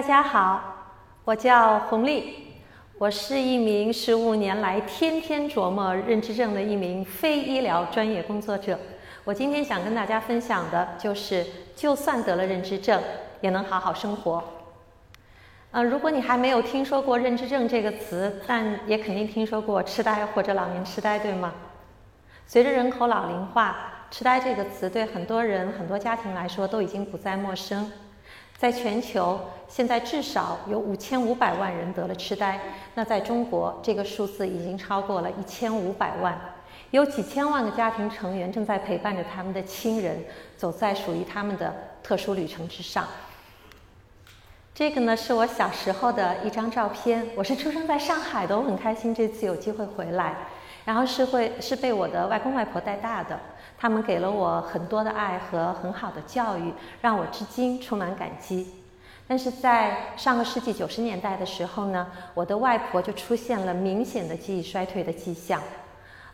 大家好，我叫洪丽，我是一名十五年来天天琢磨认知症的一名非医疗专业工作者。我今天想跟大家分享的就是，就算得了认知症，也能好好生活。呃，如果你还没有听说过认知症这个词，但也肯定听说过痴呆或者老年痴呆，对吗？随着人口老龄化，痴呆这个词对很多人、很多家庭来说都已经不再陌生。在全球，现在至少有五千五百万人得了痴呆。那在中国，这个数字已经超过了一千五百万，有几千万个家庭成员正在陪伴着他们的亲人，走在属于他们的特殊旅程之上。这个呢，是我小时候的一张照片。我是出生在上海的，我很开心这次有机会回来。然后是会是被我的外公外婆带大的。他们给了我很多的爱和很好的教育，让我至今充满感激。但是在上个世纪九十年代的时候呢，我的外婆就出现了明显的记忆衰退的迹象。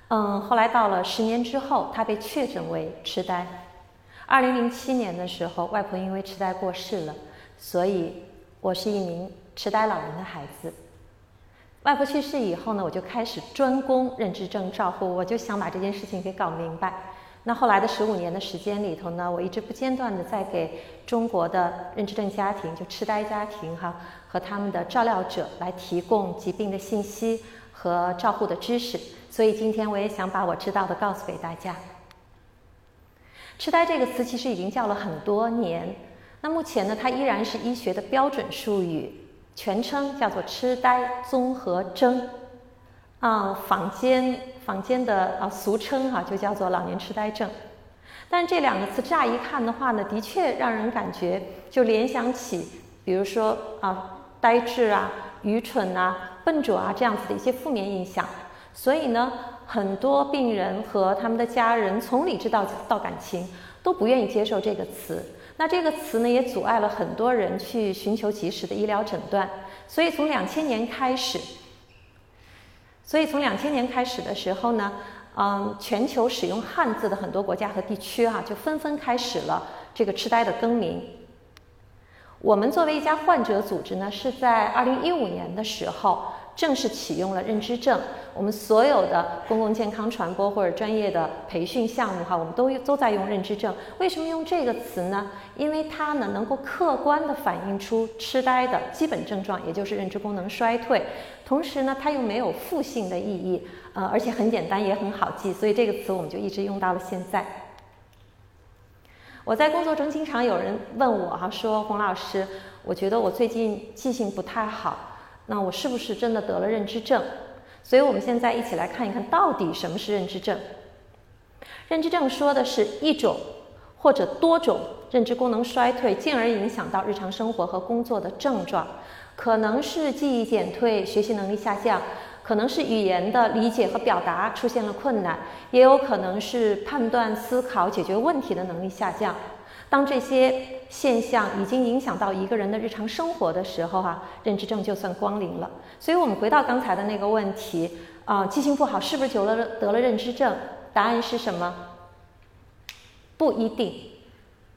嗯，后来到了十年之后，她被确诊为痴呆。二零零七年的时候，外婆因为痴呆过世了，所以我是一名痴呆老人的孩子。外婆去世以后呢，我就开始专攻认知症照护，我就想把这件事情给搞明白。那后来的十五年的时间里头呢，我一直不间断的在给中国的认知症家庭，就痴呆家庭哈，和他们的照料者来提供疾病的信息和照护的知识。所以今天我也想把我知道的告诉给大家。痴呆这个词其实已经叫了很多年，那目前呢，它依然是医学的标准术语，全称叫做痴呆综合征。啊，坊间坊间的啊俗称哈，就叫做老年痴呆症。但这两个词乍一看的话呢，的确让人感觉就联想起，比如说啊呆滞啊、愚蠢啊、笨拙啊这样子的一些负面印象。所以呢，很多病人和他们的家人从理智到到感情都不愿意接受这个词。那这个词呢，也阻碍了很多人去寻求及时的医疗诊断。所以从两千年开始。所以从两千年开始的时候呢，嗯，全球使用汉字的很多国家和地区啊，就纷纷开始了这个痴呆的更名。我们作为一家患者组织呢，是在二零一五年的时候。正式启用了认知症，我们所有的公共健康传播或者专业的培训项目哈，我们都都在用认知症。为什么用这个词呢？因为它呢能够客观的反映出痴呆的基本症状，也就是认知功能衰退。同时呢，它又没有负性的意义，呃，而且很简单也很好记，所以这个词我们就一直用到了现在。我在工作中经常有人问我哈，说洪老师，我觉得我最近记性不太好。那我是不是真的得了认知症？所以我们现在一起来看一看到底什么是认知症。认知症说的是一种或者多种认知功能衰退，进而影响到日常生活和工作的症状，可能是记忆减退、学习能力下降，可能是语言的理解和表达出现了困难，也有可能是判断、思考、解决问题的能力下降。当这些现象已经影响到一个人的日常生活的时候，哈，认知症就算光临了。所以，我们回到刚才的那个问题，啊，记性不好是不是久了得了认知症？答案是什么？不一定，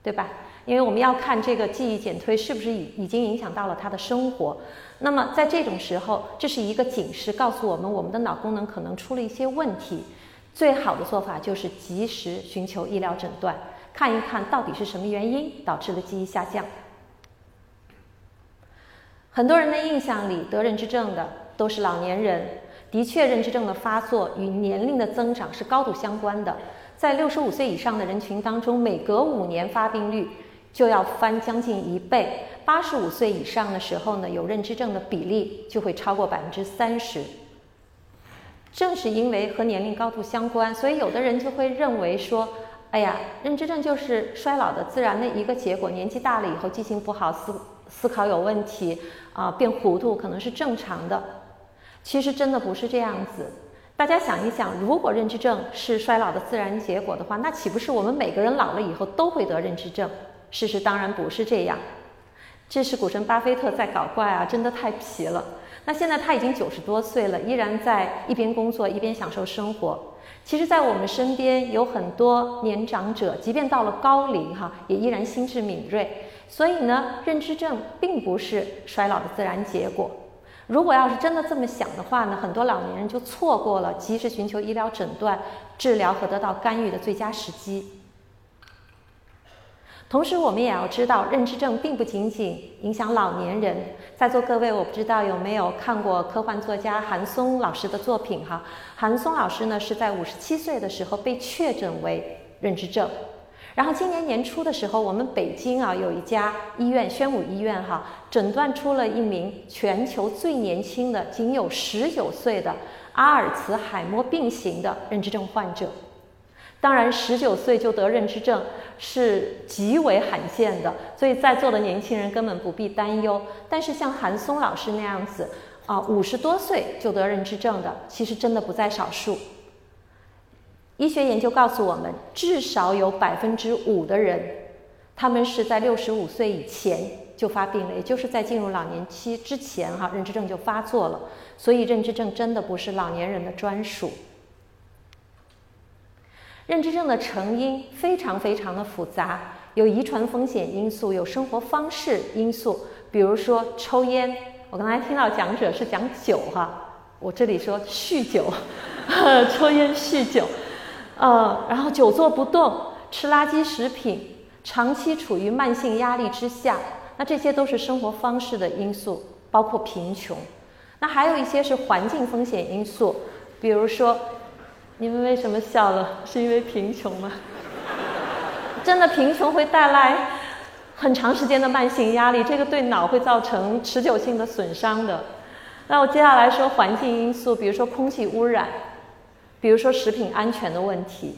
对吧？因为我们要看这个记忆减退是不是已已经影响到了他的生活。那么，在这种时候，这是一个警示，告诉我们我们的脑功能可能出了一些问题。最好的做法就是及时寻求医疗诊断。看一看到底是什么原因导致了记忆下降。很多人的印象里，得认知症的都是老年人。的确，认知症的发作与年龄的增长是高度相关的。在六十五岁以上的人群当中，每隔五年发病率就要翻将近一倍。八十五岁以上的时候呢，有认知症的比例就会超过百分之三十。正是因为和年龄高度相关，所以有的人就会认为说。哎呀，认知症就是衰老的自然的一个结果。年纪大了以后，记性不好，思思考有问题，啊，变糊涂，可能是正常的。其实真的不是这样子。大家想一想，如果认知症是衰老的自然结果的话，那岂不是我们每个人老了以后都会得认知症？事实当然不是这样。这是股神巴菲特在搞怪啊，真的太皮了。那现在他已经九十多岁了，依然在一边工作一边享受生活。其实，在我们身边有很多年长者，即便到了高龄哈，也依然心智敏锐。所以呢，认知症并不是衰老的自然结果。如果要是真的这么想的话呢，很多老年人就错过了及时寻求医疗诊断、治疗和得到干预的最佳时机。同时，我们也要知道，认知症并不仅仅影响老年人。在座各位，我不知道有没有看过科幻作家韩松老师的作品哈？韩松老师呢是在五十七岁的时候被确诊为认知症。然后今年年初的时候，我们北京啊有一家医院宣武医院哈，诊断出了一名全球最年轻的，仅有十九岁的阿尔茨海默病型的认知症患者。当然，十九岁就得认知症是极为罕见的，所以在座的年轻人根本不必担忧。但是像韩松老师那样子啊，五十多岁就得认知症的，其实真的不在少数。医学研究告诉我们，至少有百分之五的人，他们是在六十五岁以前就发病了，也就是在进入老年期之前，哈，认知症就发作了。所以，认知症真的不是老年人的专属。认知症的成因非常非常的复杂，有遗传风险因素，有生活方式因素，比如说抽烟。我刚才听到讲者是讲酒，哈，我这里说酗酒，抽烟酗酒。呃，然后久坐不动，吃垃圾食品，长期处于慢性压力之下，那这些都是生活方式的因素，包括贫穷。那还有一些是环境风险因素，比如说，你们为什么笑了？是因为贫穷吗？真的贫穷会带来很长时间的慢性压力，这个对脑会造成持久性的损伤的。那我接下来说环境因素，比如说空气污染。比如说食品安全的问题，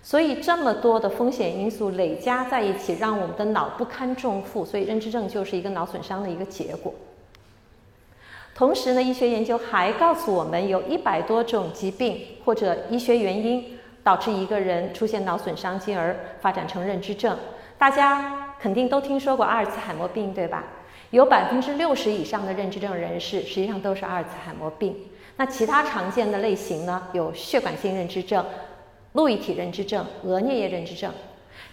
所以这么多的风险因素累加在一起，让我们的脑不堪重负，所以认知症就是一个脑损伤的一个结果。同时呢，医学研究还告诉我们，有一百多种疾病或者医学原因导致一个人出现脑损伤，进而发展成认知症。大家肯定都听说过阿尔茨海默病，对吧？有百分之六十以上的认知症人士实际上都是阿尔茨海默病。那其他常见的类型呢？有血管性认知症、路易体认知症、额颞叶认知症。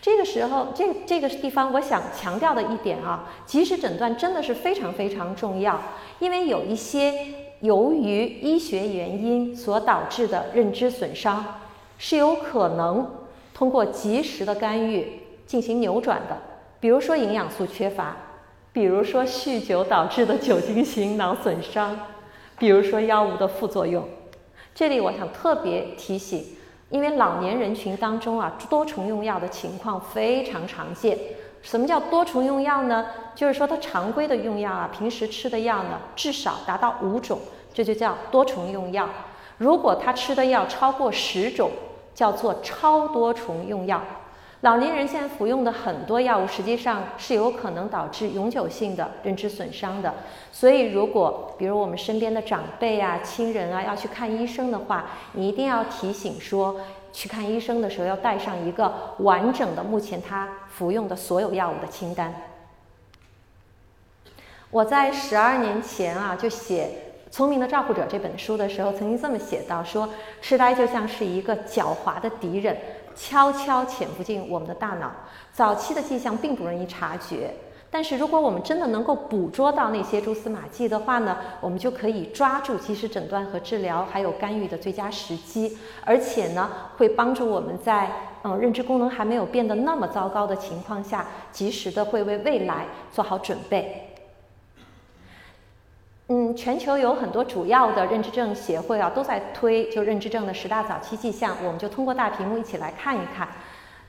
这个时候，这这个地方，我想强调的一点啊，及时诊断真的是非常非常重要。因为有一些由于医学原因所导致的认知损伤，是有可能通过及时的干预进行扭转的。比如说营养素缺乏，比如说酗酒导致的酒精型脑损伤。比如说药物的副作用，这里我想特别提醒，因为老年人群当中啊，多重用药的情况非常常见。什么叫多重用药呢？就是说他常规的用药啊，平时吃的药呢，至少达到五种，这就叫多重用药。如果他吃的药超过十种，叫做超多重用药。老年人现在服用的很多药物，实际上是有可能导致永久性的认知损伤的。所以，如果比如我们身边的长辈啊、亲人啊要去看医生的话，你一定要提醒说，去看医生的时候要带上一个完整的目前他服用的所有药物的清单。我在十二年前啊，就写《聪明的照顾者》这本书的时候，曾经这么写到说，痴呆就像是一个狡猾的敌人。悄悄潜伏进我们的大脑，早期的迹象并不容易察觉。但是，如果我们真的能够捕捉到那些蛛丝马迹的话呢，我们就可以抓住及时诊断和治疗，还有干预的最佳时机。而且呢，会帮助我们在嗯认知功能还没有变得那么糟糕的情况下，及时的会为未来做好准备。嗯，全球有很多主要的认知症协会啊，都在推就认知症的十大早期迹象。我们就通过大屏幕一起来看一看。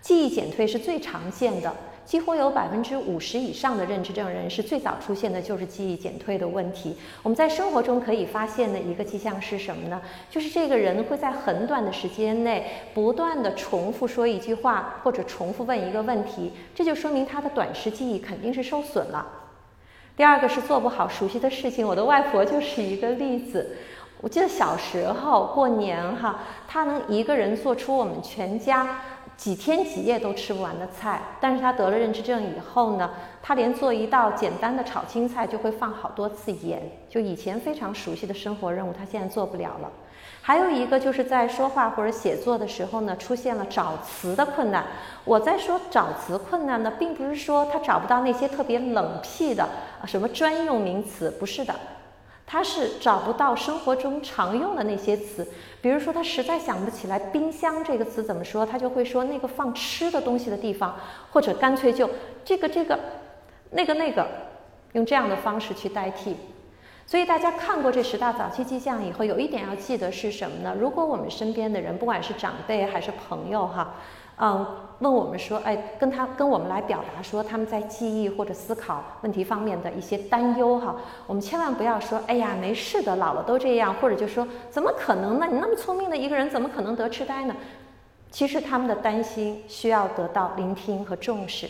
记忆减退是最常见的，几乎有百分之五十以上的认知症人士最早出现的就是记忆减退的问题。我们在生活中可以发现的一个迹象是什么呢？就是这个人会在很短的时间内不断的重复说一句话，或者重复问一个问题，这就说明他的短时记忆肯定是受损了。第二个是做不好熟悉的事情，我的外婆就是一个例子。我记得小时候过年哈，她能一个人做出我们全家几天几夜都吃不完的菜。但是她得了认知症以后呢，她连做一道简单的炒青菜就会放好多次盐，就以前非常熟悉的生活任务，她现在做不了了。还有一个就是在说话或者写作的时候呢，出现了找词的困难。我在说找词困难呢，并不是说他找不到那些特别冷僻的什么专用名词，不是的，他是找不到生活中常用的那些词。比如说，他实在想不起来“冰箱”这个词怎么说，他就会说那个放吃的东西的地方，或者干脆就这个这个那个那个，用这样的方式去代替。所以大家看过这十大早期迹象以后，有一点要记得是什么呢？如果我们身边的人，不管是长辈还是朋友，哈，嗯，问我们说，哎，跟他跟我们来表达说他们在记忆或者思考问题方面的一些担忧，哈，我们千万不要说，哎呀，没事的，老了都这样，或者就说，怎么可能呢？你那么聪明的一个人，怎么可能得痴呆呢？其实他们的担心需要得到聆听和重视。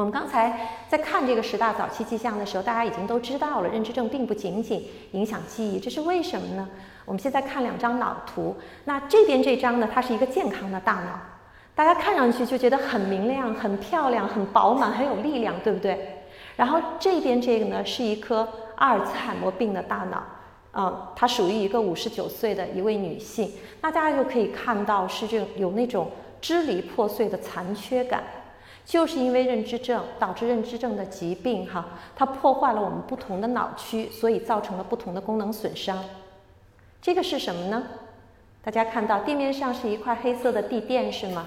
我们刚才在看这个十大早期迹象的时候，大家已经都知道了，认知症并不仅仅影响记忆，这是为什么呢？我们现在看两张脑图，那这边这张呢，它是一个健康的大脑，大家看上去就觉得很明亮、很漂亮、很饱满、很有力量，对不对？然后这边这个呢，是一颗阿尔茨海默病的大脑，嗯，它属于一个五十九岁的一位女性，那大家就可以看到是这种有那种支离破碎的残缺感。就是因为认知症导致认知症的疾病，哈，它破坏了我们不同的脑区，所以造成了不同的功能损伤。这个是什么呢？大家看到地面上是一块黑色的地垫，是吗？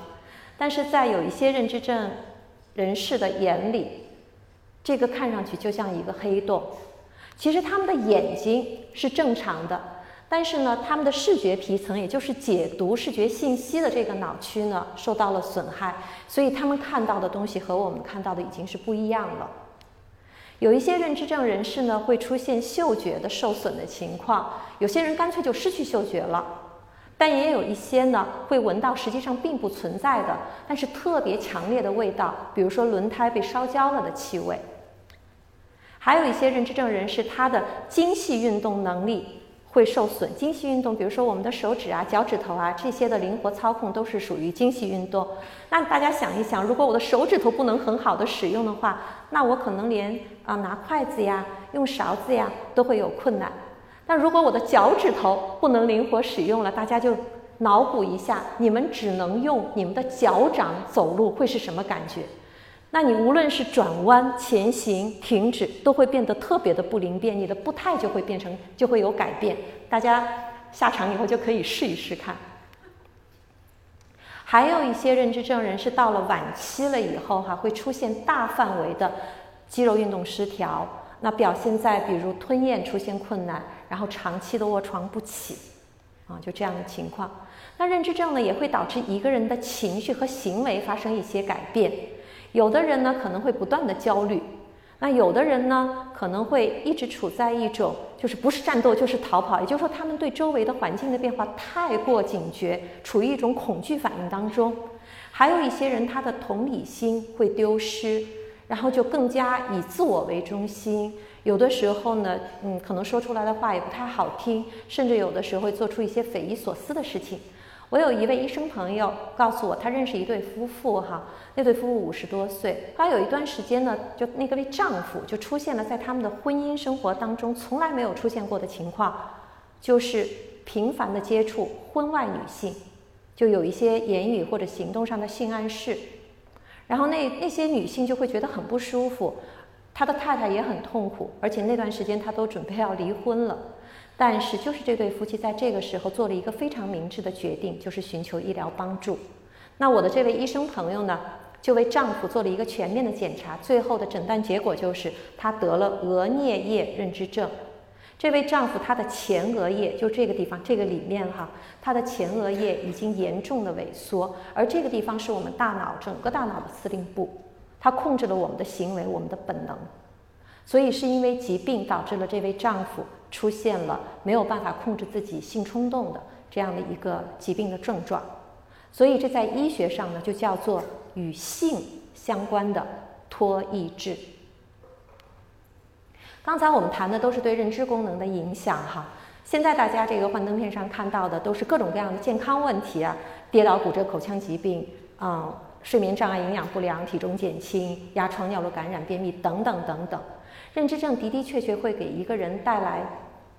但是在有一些认知症人士的眼里，这个看上去就像一个黑洞。其实他们的眼睛是正常的。但是呢，他们的视觉皮层，也就是解读视觉信息的这个脑区呢，受到了损害，所以他们看到的东西和我们看到的已经是不一样了。有一些认知症人士呢，会出现嗅觉的受损的情况，有些人干脆就失去嗅觉了，但也有一些呢，会闻到实际上并不存在的，但是特别强烈的味道，比如说轮胎被烧焦了的气味。还有一些认知症人士，他的精细运动能力。会受损。精细运动，比如说我们的手指啊、脚趾头啊这些的灵活操控，都是属于精细运动。那大家想一想，如果我的手指头不能很好的使用的话，那我可能连啊拿筷子呀、用勺子呀都会有困难。那如果我的脚趾头不能灵活使用了，大家就脑补一下，你们只能用你们的脚掌走路会是什么感觉？那你无论是转弯、前行、停止，都会变得特别的不灵便，你的步态就会变成就会有改变。大家下场以后就可以试一试看。还有一些认知症人是到了晚期了以后，哈，会出现大范围的肌肉运动失调，那表现在比如吞咽出现困难，然后长期的卧床不起，啊，就这样的情况。那认知症呢，也会导致一个人的情绪和行为发生一些改变。有的人呢可能会不断的焦虑，那有的人呢可能会一直处在一种就是不是战斗就是逃跑，也就是说他们对周围的环境的变化太过警觉，处于一种恐惧反应当中。还有一些人他的同理心会丢失，然后就更加以自我为中心，有的时候呢，嗯，可能说出来的话也不太好听，甚至有的时候会做出一些匪夷所思的事情。我有一位医生朋友告诉我，他认识一对夫妇，哈，那对夫妇五十多岁，后来有一段时间呢，就那个位丈夫就出现了在他们的婚姻生活当中从来没有出现过的情况，就是频繁的接触婚外女性，就有一些言语或者行动上的性暗示，然后那那些女性就会觉得很不舒服，他的太太也很痛苦，而且那段时间他都准备要离婚了。但是，就是这对夫妻在这个时候做了一个非常明智的决定，就是寻求医疗帮助。那我的这位医生朋友呢，就为丈夫做了一个全面的检查，最后的诊断结果就是他得了额颞叶认知症。这位丈夫他的前额叶就这个地方，这个里面哈，他的前额叶已经严重的萎缩，而这个地方是我们大脑整个大脑的司令部，它控制了我们的行为，我们的本能。所以是因为疾病导致了这位丈夫。出现了没有办法控制自己性冲动的这样的一个疾病的症状，所以这在医学上呢就叫做与性相关的脱抑制。刚才我们谈的都是对认知功能的影响哈，现在大家这个幻灯片上看到的都是各种各样的健康问题啊，跌倒、骨折、口腔疾病，嗯，睡眠障碍、营养不良、体重减轻、压疮、尿路感染、便秘等等等等。认知症的的确确会给一个人带来。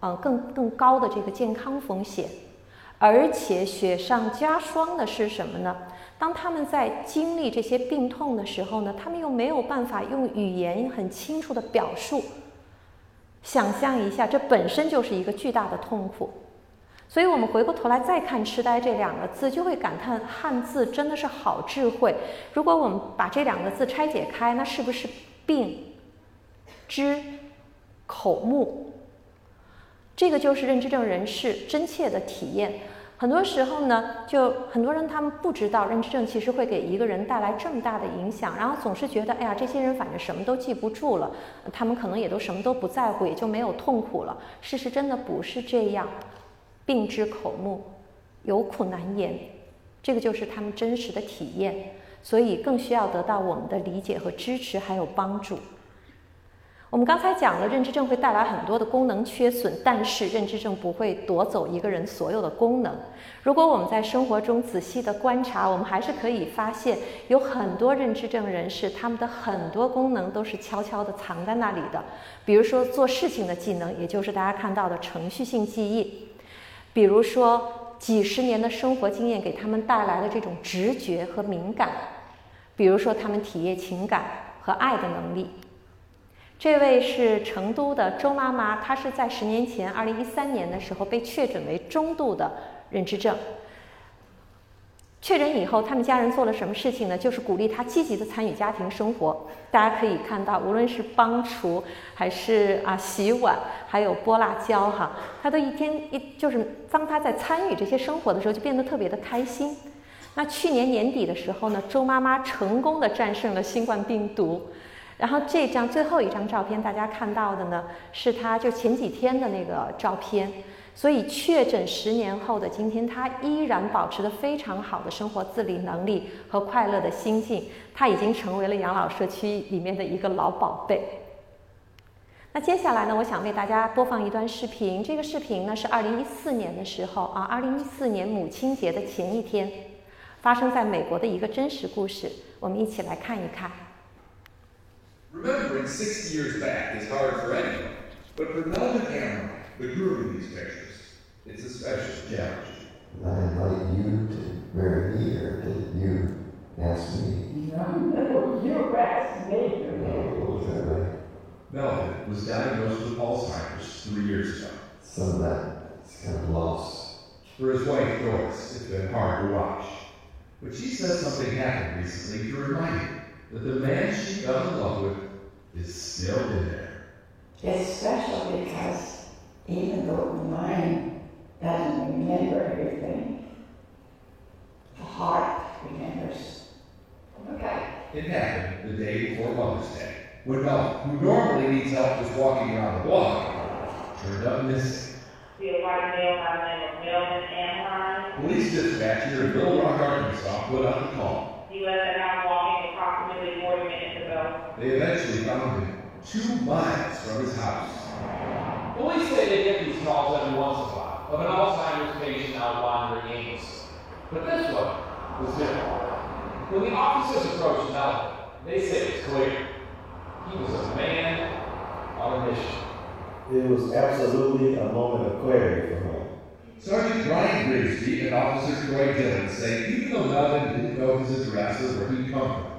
嗯更更高的这个健康风险。而且雪上加霜的是什么呢？当他们在经历这些病痛的时候呢，他们又没有办法用语言很清楚的表述。想象一下，这本身就是一个巨大的痛苦。所以我们回过头来再看“痴呆”这两个字，就会感叹汉字真的是好智慧。如果我们把这两个字拆解开，那是不是病、知、口、目？这个就是认知症人士真切的体验。很多时候呢，就很多人他们不知道认知症其实会给一个人带来这么大的影响，然后总是觉得，哎呀，这些人反正什么都记不住了，他们可能也都什么都不在乎，也就没有痛苦了。事实真的不是这样，病之口目，有苦难言，这个就是他们真实的体验，所以更需要得到我们的理解和支持，还有帮助。我们刚才讲了，认知症会带来很多的功能缺损，但是认知症不会夺走一个人所有的功能。如果我们在生活中仔细的观察，我们还是可以发现，有很多认知症人士，他们的很多功能都是悄悄地藏在那里的。比如说做事情的技能，也就是大家看到的程序性记忆；比如说几十年的生活经验给他们带来的这种直觉和敏感；比如说他们体验情感和爱的能力。这位是成都的周妈妈，她是在十年前，二零一三年的时候被确诊为中度的认知症。确诊以后，他们家人做了什么事情呢？就是鼓励她积极的参与家庭生活。大家可以看到，无论是帮厨，还是啊洗碗，还有剥辣椒，哈，她都一天一就是当她在参与这些生活的时候，就变得特别的开心。那去年年底的时候呢，周妈妈成功的战胜了新冠病毒。然后这张最后一张照片，大家看到的呢，是他就前几天的那个照片。所以确诊十年后的今天，他依然保持着非常好的生活自理能力和快乐的心境。他已经成为了养老社区里面的一个老宝贝。那接下来呢，我想为大家播放一段视频。这个视频呢是二零一四年的时候啊，二零一四年母亲节的前一天，发生在美国的一个真实故事。我们一起来看一看。Remembering 60 years back is hard for anyone, but for Melvin Cameron, the guru of these pictures, it's a special challenge. Did I invite you to marry me, or did you ask me? No, no, you asked me. Oh, was that right? Melvin was diagnosed with Alzheimer's three years ago. Some of that's kind of lost. For his wife, Doris, it's been hard to watch. But she said something happened recently to remind him that the man she fell in love with is still there. It's special because even though the mind doesn't remember everything, the heart remembers. Okay. It happened the day before Mother's Day, when Melvin, who normally needs help just walking around the block, turned up missing. See a white male by the name of Melvin Anaheim. Police dispatch here in Little Rock, Arkansas put out the call. He left the house walking approximately 40 minutes ago. They eventually found him two miles from his house. Police say they get these calls every once in a while of an Alzheimer's patient out wandering aimlessly. But this one was different. When the officers approached Melvin, they said it's clear. He was a man on a mission. It was absolutely a moment of clarity for him. Sergeant Brian Grigsby and Officer Troy Dillon say even though Melvin didn't know his address or where he'd come from,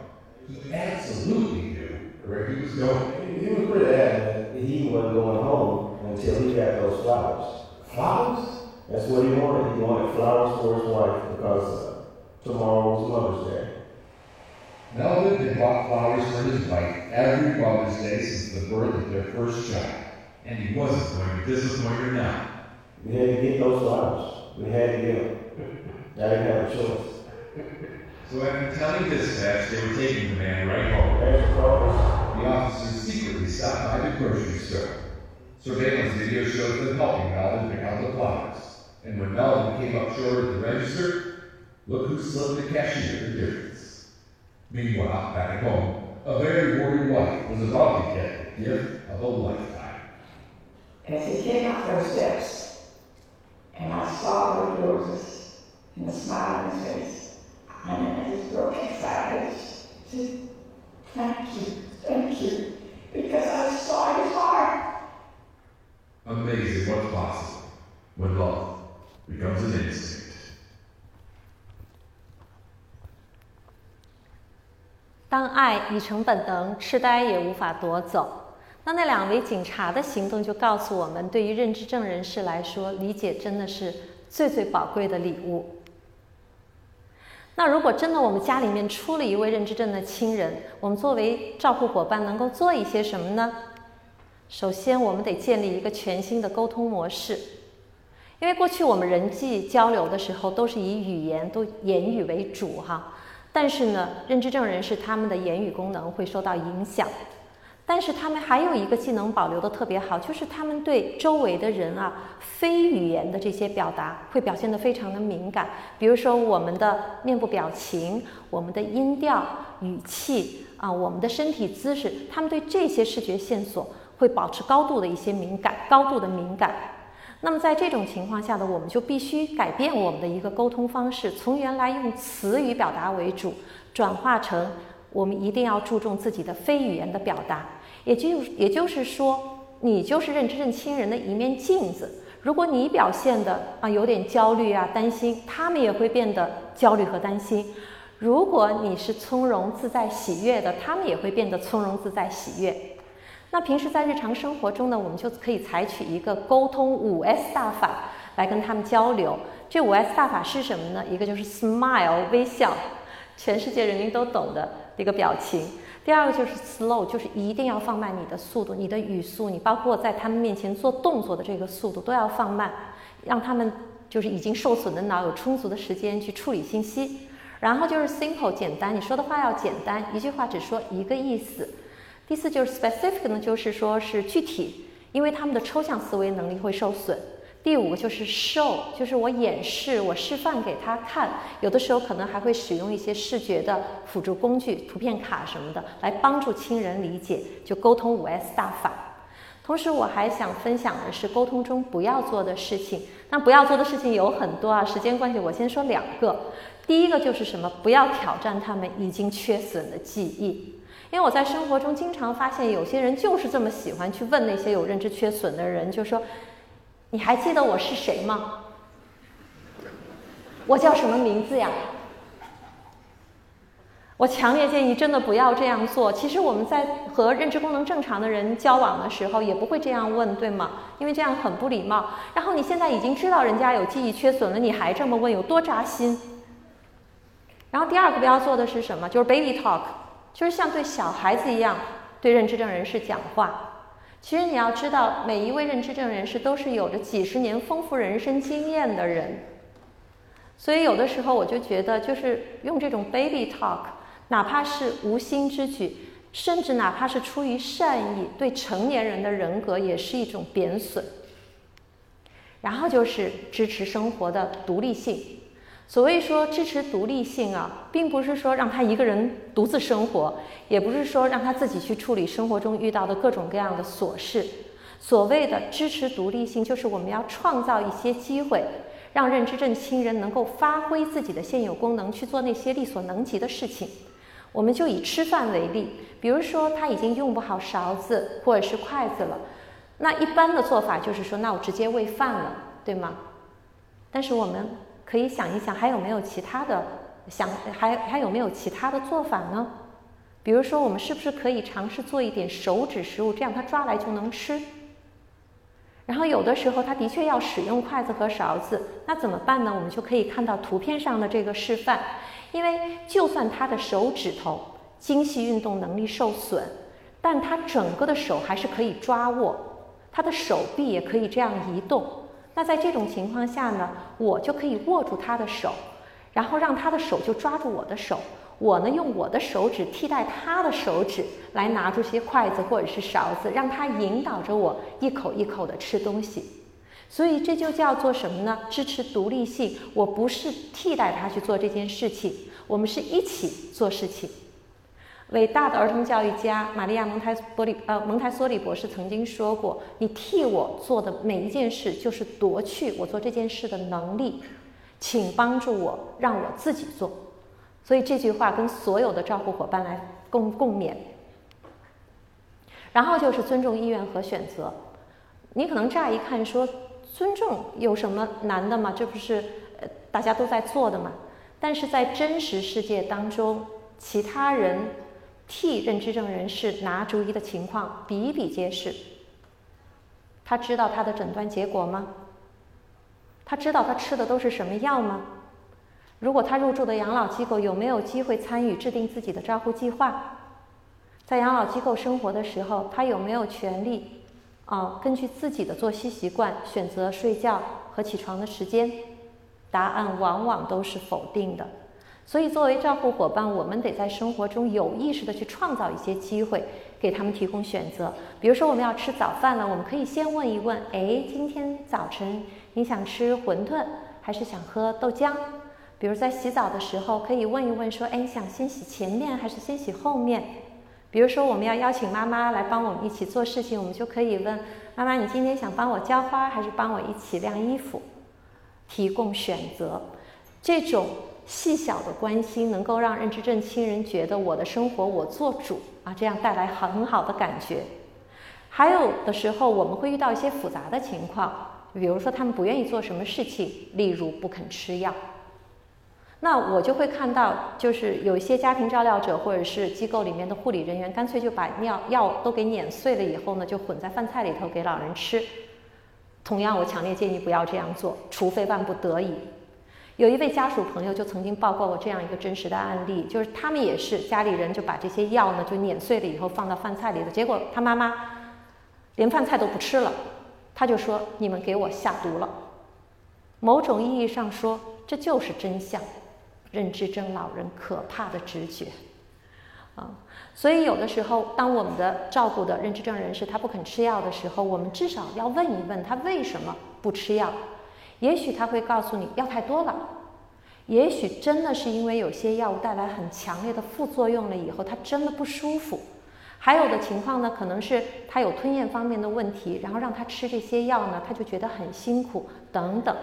he absolutely knew where he was going. He, was pretty adamant that he wasn't going home until he got those flowers. Flowers? That's what he wanted. He wanted flowers for his wife because uh, tomorrow was Mother's Day. Melvin had bought flowers for his wife every Mother's Day since the birth of their first child, and he wasn't going to disappoint her now. We had to get those flowers. We had to get them. I didn't have a choice. So after telling dispatch they were taking the man right home, the officers secretly stopped by the grocery store. Surveillance video shows them helping Melvin pick out the flowers. And when Melvin came up short at the register, look who slipped the cashier the difference. Meanwhile, back home, a very worried wife was about to get the gift of a lifetime. As he came up those steps, and I saw the roses and the smile on his face, and I just broke inside. I just said, thank you, thank you, because I saw his heart. Amazing what's possible when love becomes an instinct. 当爱已成本能，痴呆也无法夺走。那那两位警察的行动就告诉我们，对于认知症人士来说，理解真的是最最宝贵的礼物。那如果真的我们家里面出了一位认知症的亲人，我们作为照护伙伴能够做一些什么呢？首先，我们得建立一个全新的沟通模式，因为过去我们人际交流的时候都是以语言、都言语为主哈。但是呢，认知症人士他们的言语功能会受到影响。但是他们还有一个技能保留的特别好，就是他们对周围的人啊，非语言的这些表达会表现得非常的敏感。比如说我们的面部表情、我们的音调、语气啊、我们的身体姿势，他们对这些视觉线索会保持高度的一些敏感，高度的敏感。那么在这种情况下呢，我们就必须改变我们的一个沟通方式，从原来用词语表达为主，转化成我们一定要注重自己的非语言的表达。也就也就是说，你就是认知认亲人的一面镜子。如果你表现的啊有点焦虑啊担心，他们也会变得焦虑和担心；如果你是从容自在喜悦的，他们也会变得从容自在喜悦。那平时在日常生活中呢，我们就可以采取一个沟通五 S 大法来跟他们交流。这五 S 大法是什么呢？一个就是 smile 微笑，全世界人民都懂的一个表情。第二个就是 slow，就是一定要放慢你的速度，你的语速，你包括在他们面前做动作的这个速度都要放慢，让他们就是已经受损的脑有充足的时间去处理信息。然后就是 simple，简单，你说的话要简单，一句话只说一个意思。第四就是 specific 呢，就是说是具体，因为他们的抽象思维能力会受损。第五个就是 show，就是我演示，我示范给他看。有的时候可能还会使用一些视觉的辅助工具，图片卡什么的，来帮助亲人理解，就沟通五 S 大法。同时，我还想分享的是沟通中不要做的事情。那不要做的事情有很多啊，时间关系，我先说两个。第一个就是什么？不要挑战他们已经缺损的记忆。因为我在生活中经常发现，有些人就是这么喜欢去问那些有认知缺损的人，就说。你还记得我是谁吗？我叫什么名字呀？我强烈建议真的不要这样做。其实我们在和认知功能正常的人交往的时候，也不会这样问，对吗？因为这样很不礼貌。然后你现在已经知道人家有记忆缺损了，你还这么问，有多扎心？然后第二个不要做的是什么？就是 baby talk，就是像对小孩子一样对认知症人士讲话。其实你要知道，每一位认知症人士都是有着几十年丰富人生经验的人，所以有的时候我就觉得，就是用这种 baby talk，哪怕是无心之举，甚至哪怕是出于善意，对成年人的人格也是一种贬损。然后就是支持生活的独立性。所谓说支持独立性啊，并不是说让他一个人独自生活，也不是说让他自己去处理生活中遇到的各种各样的琐事。所谓的支持独立性，就是我们要创造一些机会，让认知症亲人能够发挥自己的现有功能，去做那些力所能及的事情。我们就以吃饭为例，比如说他已经用不好勺子或者是筷子了，那一般的做法就是说，那我直接喂饭了，对吗？但是我们。可以想一想，还有没有其他的想，还还有没有其他的做法呢？比如说，我们是不是可以尝试做一点手指食物，这样他抓来就能吃？然后有的时候他的确要使用筷子和勺子，那怎么办呢？我们就可以看到图片上的这个示范，因为就算他的手指头精细运动能力受损，但他整个的手还是可以抓握，他的手臂也可以这样移动。那在这种情况下呢，我就可以握住他的手，然后让他的手就抓住我的手，我呢用我的手指替代他的手指来拿出些筷子或者是勺子，让他引导着我一口一口的吃东西。所以这就叫做什么呢？支持独立性。我不是替代他去做这件事情，我们是一起做事情。伟大的儿童教育家玛利亚蒙台波利呃蒙台梭利博士曾经说过：“你替我做的每一件事，就是夺去我做这件事的能力，请帮助我，让我自己做。”所以这句话跟所有的照顾伙伴来共共勉。然后就是尊重意愿和选择。你可能乍一看说尊重有什么难的吗？这不是呃大家都在做的吗？但是在真实世界当中，其他人替认知症人士拿主意的情况比比皆是。他知道他的诊断结果吗？他知道他吃的都是什么药吗？如果他入住的养老机构有没有机会参与制定自己的照护计划？在养老机构生活的时候，他有没有权利啊根据自己的作息习惯选择睡觉和起床的时间？答案往往都是否定的。所以，作为照护伙伴，我们得在生活中有意识的去创造一些机会，给他们提供选择。比如说，我们要吃早饭了，我们可以先问一问：哎，今天早晨你想吃馄饨还是想喝豆浆？比如在洗澡的时候，可以问一问说：哎，想先洗前面还是先洗后面？比如说，我们要邀请妈妈来帮我们一起做事情，我们就可以问妈妈：你今天想帮我浇花还是帮我一起晾衣服？提供选择，这种。细小的关心能够让认知症亲人觉得我的生活我做主啊，这样带来很好的感觉。还有的时候我们会遇到一些复杂的情况，比如说他们不愿意做什么事情，例如不肯吃药。那我就会看到，就是有一些家庭照料者或者是机构里面的护理人员，干脆就把尿药都给碾碎了以后呢，就混在饭菜里头给老人吃。同样，我强烈建议不要这样做，除非万不得已。有一位家属朋友就曾经报告过这样一个真实的案例，就是他们也是家里人就把这些药呢就碾碎了以后放到饭菜里的，结果他妈妈连饭菜都不吃了，他就说你们给我下毒了。某种意义上说，这就是真相，认知症老人可怕的直觉啊。所以有的时候，当我们的照顾的认知症人士他不肯吃药的时候，我们至少要问一问他为什么不吃药。也许他会告诉你药太多了，也许真的是因为有些药物带来很强烈的副作用了以后，他真的不舒服。还有的情况呢，可能是他有吞咽方面的问题，然后让他吃这些药呢，他就觉得很辛苦等等。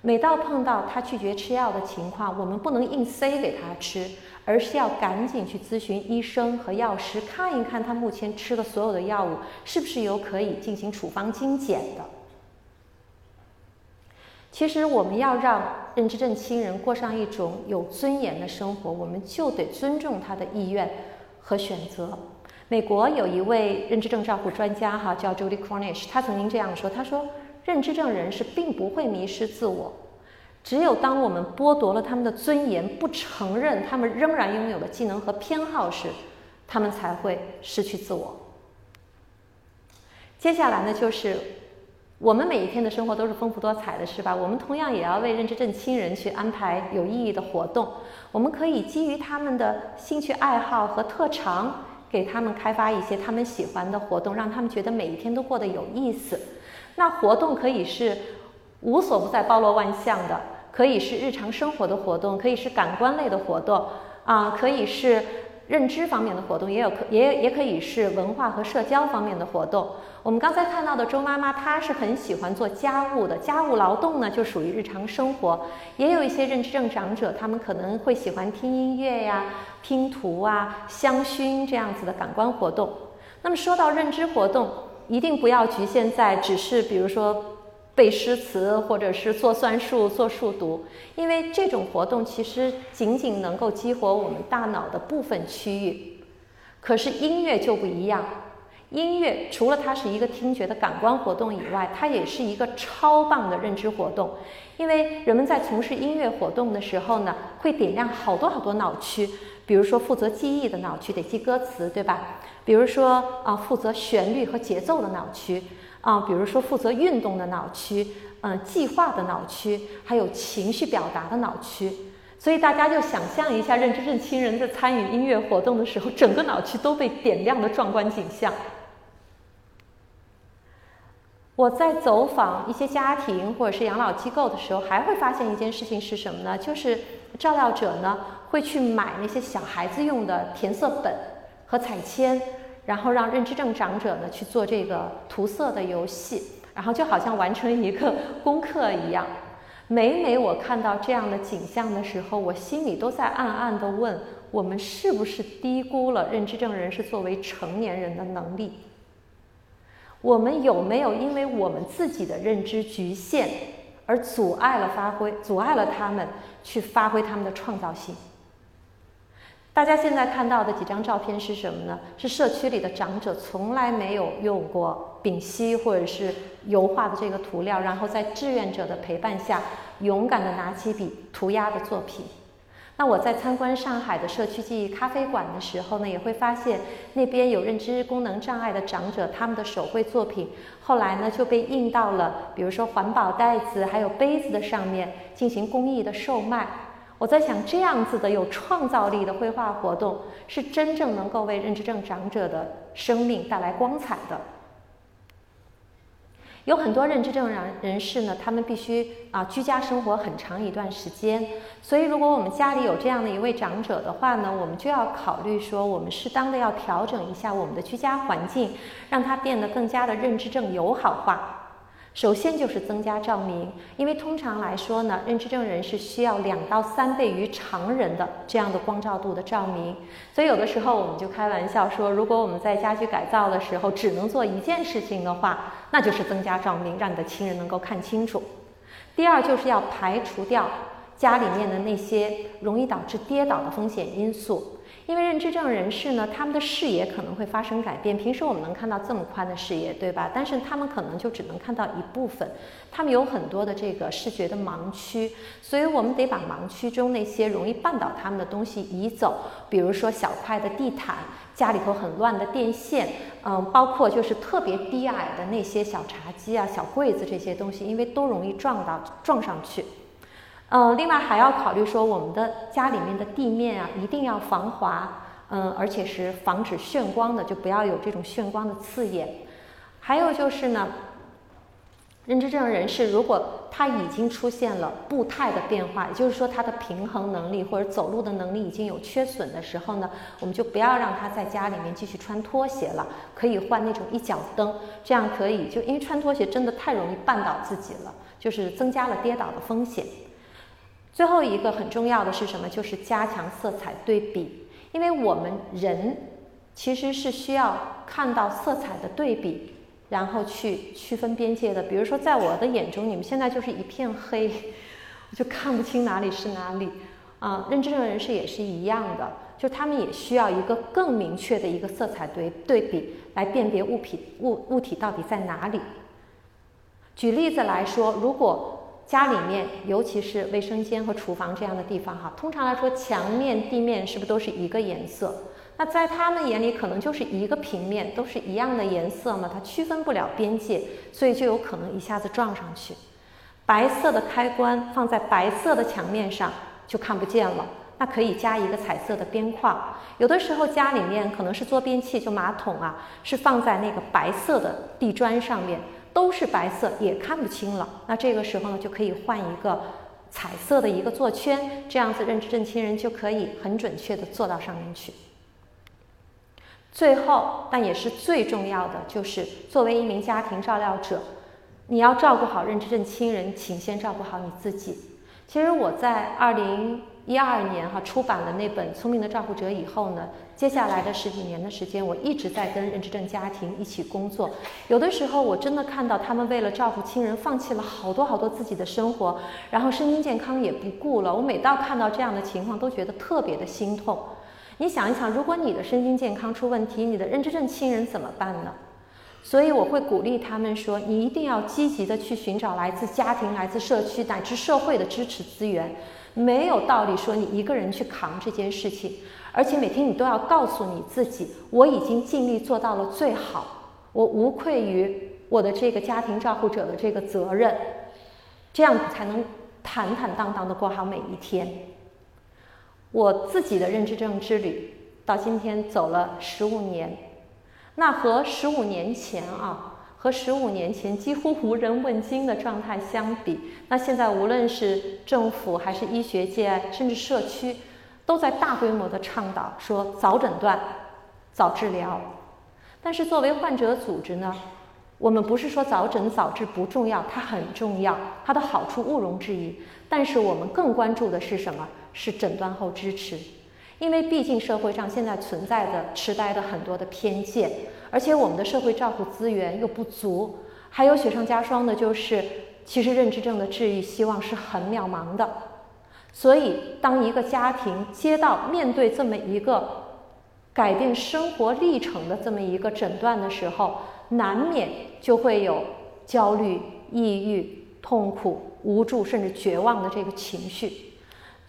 每到碰到他拒绝吃药的情况，我们不能硬塞给他吃，而是要赶紧去咨询医生和药师，看一看他目前吃的所有的药物是不是有可以进行处方精简的。其实，我们要让认知症亲人过上一种有尊严的生活，我们就得尊重他的意愿和选择。美国有一位认知症照护专家，哈，叫 Judy Cornish，他曾经这样说：“他说，认知症人士并不会迷失自我，只有当我们剥夺了他们的尊严，不承认他们仍然拥有的技能和偏好时，他们才会失去自我。”接下来呢，就是。我们每一天的生活都是丰富多彩的，是吧？我们同样也要为认知症亲人去安排有意义的活动。我们可以基于他们的兴趣爱好和特长，给他们开发一些他们喜欢的活动，让他们觉得每一天都过得有意思。那活动可以是无所不在、包罗万象的，可以是日常生活的活动，可以是感官类的活动，啊，可以是认知方面的活动，也有可也也可以是文化和社交方面的活动。我们刚才看到的周妈妈，她是很喜欢做家务的。家务劳动呢，就属于日常生活。也有一些认知症长者，他们可能会喜欢听音乐呀、拼图啊、香薰这样子的感官活动。那么说到认知活动，一定不要局限在只是比如说背诗词，或者是做算术、做数独，因为这种活动其实仅仅能够激活我们大脑的部分区域。可是音乐就不一样。音乐除了它是一个听觉的感官活动以外，它也是一个超棒的认知活动。因为人们在从事音乐活动的时候呢，会点亮好多好多脑区，比如说负责记忆的脑区得记歌词，对吧？比如说啊，负责旋律和节奏的脑区啊，比如说负责运动的脑区，嗯，计划的脑区，还有情绪表达的脑区。所以大家就想象一下，认知症亲人在参与音乐活动的时候，整个脑区都被点亮的壮观景象。我在走访一些家庭或者是养老机构的时候，还会发现一件事情是什么呢？就是照料者呢会去买那些小孩子用的填色本和彩铅，然后让认知症长者呢去做这个涂色的游戏，然后就好像完成一个功课一样。每每我看到这样的景象的时候，我心里都在暗暗的问：我们是不是低估了认知症人士作为成年人的能力？我们有没有因为我们自己的认知局限而阻碍了发挥，阻碍了他们去发挥他们的创造性？大家现在看到的几张照片是什么呢？是社区里的长者从来没有用过丙烯或者是油画的这个涂料，然后在志愿者的陪伴下，勇敢地拿起笔涂鸦的作品。那我在参观上海的社区记忆咖啡馆的时候呢，也会发现那边有认知功能障碍的长者，他们的手绘作品后来呢就被印到了，比如说环保袋子还有杯子的上面进行公益的售卖。我在想，这样子的有创造力的绘画活动，是真正能够为认知症长者的生命带来光彩的。有很多认知症人人士呢，他们必须啊居家生活很长一段时间，所以如果我们家里有这样的一位长者的话呢，我们就要考虑说，我们适当的要调整一下我们的居家环境，让它变得更加的认知症友好化。首先就是增加照明，因为通常来说呢，认知症人士需要两到三倍于常人的这样的光照度的照明，所以有的时候我们就开玩笑说，如果我们在家居改造的时候只能做一件事情的话，那就是增加照明，让你的亲人能够看清楚。第二就是要排除掉家里面的那些容易导致跌倒的风险因素。因为认知症人士呢，他们的视野可能会发生改变。平时我们能看到这么宽的视野，对吧？但是他们可能就只能看到一部分，他们有很多的这个视觉的盲区，所以我们得把盲区中那些容易绊倒他们的东西移走，比如说小块的地毯、家里头很乱的电线，嗯，包括就是特别低矮的那些小茶几啊、小柜子这些东西，因为都容易撞到撞上去。嗯，另外还要考虑说，我们的家里面的地面啊，一定要防滑，嗯，而且是防止眩光的，就不要有这种眩光的刺眼。还有就是呢，认知症人士如果他已经出现了步态的变化，也就是说他的平衡能力或者走路的能力已经有缺损的时候呢，我们就不要让他在家里面继续穿拖鞋了，可以换那种一脚蹬，这样可以就因为穿拖鞋真的太容易绊倒自己了，就是增加了跌倒的风险。最后一个很重要的是什么？就是加强色彩对比，因为我们人其实是需要看到色彩的对比，然后去区分边界的。比如说，在我的眼中，你们现在就是一片黑，我 就看不清哪里是哪里。啊，认知症人士也是一样的，就他们也需要一个更明确的一个色彩对对比，来辨别物品物物体到底在哪里。举例子来说，如果家里面，尤其是卫生间和厨房这样的地方，哈，通常来说，墙面、地面是不是都是一个颜色？那在他们眼里，可能就是一个平面，都是一样的颜色嘛，它区分不了边界，所以就有可能一下子撞上去。白色的开关放在白色的墙面上就看不见了，那可以加一个彩色的边框。有的时候家里面可能是坐便器，就马桶啊，是放在那个白色的地砖上面。都是白色，也看不清了。那这个时候呢，就可以换一个彩色的一个座圈，这样子认知症亲人就可以很准确的坐到上面去。最后，但也是最重要的，就是作为一名家庭照料者，你要照顾好认知症亲人，请先照顾好你自己。其实我在二零。一二年哈出版了那本《聪明的照顾者》以后呢，接下来的十几年的时间，我一直在跟认知症家庭一起工作。有的时候我真的看到他们为了照顾亲人，放弃了好多好多自己的生活，然后身心健康也不顾了。我每到看到这样的情况，都觉得特别的心痛。你想一想，如果你的身心健康出问题，你的认知症亲人怎么办呢？所以我会鼓励他们说，你一定要积极的去寻找来自家庭、来自社区乃至社会的支持资源。没有道理说你一个人去扛这件事情，而且每天你都要告诉你自己，我已经尽力做到了最好，我无愧于我的这个家庭照顾者的这个责任，这样才能坦坦荡荡的过好每一天。我自己的认知症之旅到今天走了十五年，那和十五年前啊。和十五年前几乎无人问津的状态相比，那现在无论是政府还是医学界，甚至社区，都在大规模的倡导说早诊断、早治疗。但是作为患者组织呢，我们不是说早诊早治不重要，它很重要，它的好处毋庸置疑。但是我们更关注的是什么？是诊断后支持。因为毕竟社会上现在存在的痴呆的很多的偏见，而且我们的社会照顾资源又不足，还有雪上加霜的就是，其实认知症的治愈希望是很渺茫的。所以，当一个家庭接到面对这么一个改变生活历程的这么一个诊断的时候，难免就会有焦虑、抑郁、痛苦、无助，甚至绝望的这个情绪。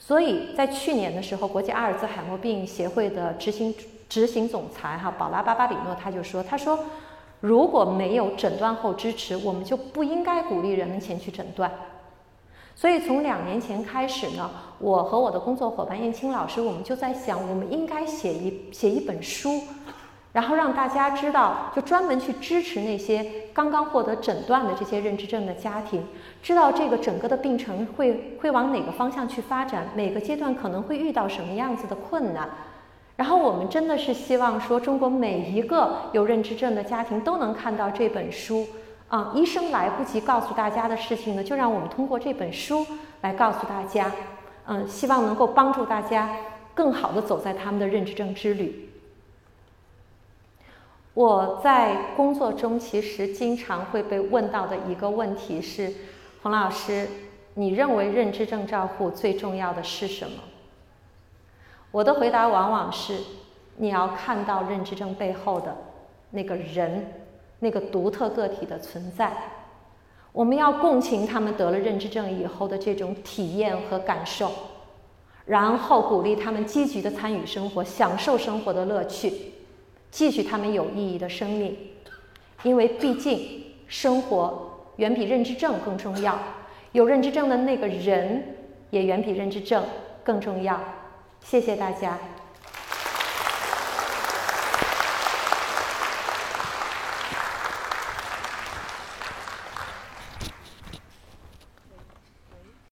所以在去年的时候，国际阿尔兹海默病协会的执行执行总裁哈宝拉巴巴里诺他就说：“他说，如果没有诊断后支持，我们就不应该鼓励人们前去诊断。所以从两年前开始呢，我和我的工作伙伴燕青老师，我们就在想，我们应该写一写一本书。”然后让大家知道，就专门去支持那些刚刚获得诊断的这些认知症的家庭，知道这个整个的病程会会往哪个方向去发展，每个阶段可能会遇到什么样子的困难。然后我们真的是希望说，中国每一个有认知症的家庭都能看到这本书。啊，医生来不及告诉大家的事情呢，就让我们通过这本书来告诉大家。嗯，希望能够帮助大家更好的走在他们的认知症之旅。我在工作中其实经常会被问到的一个问题是：洪老师，你认为认知症照护最重要的是什么？我的回答往往是：你要看到认知症背后的那个人，那个独特个体的存在。我们要共情他们得了认知症以后的这种体验和感受，然后鼓励他们积极的参与生活，享受生活的乐趣。继续他们有意义的生命，因为毕竟生活远比认知症更重要，有认知症的那个人也远比认知症更重要。谢谢大家。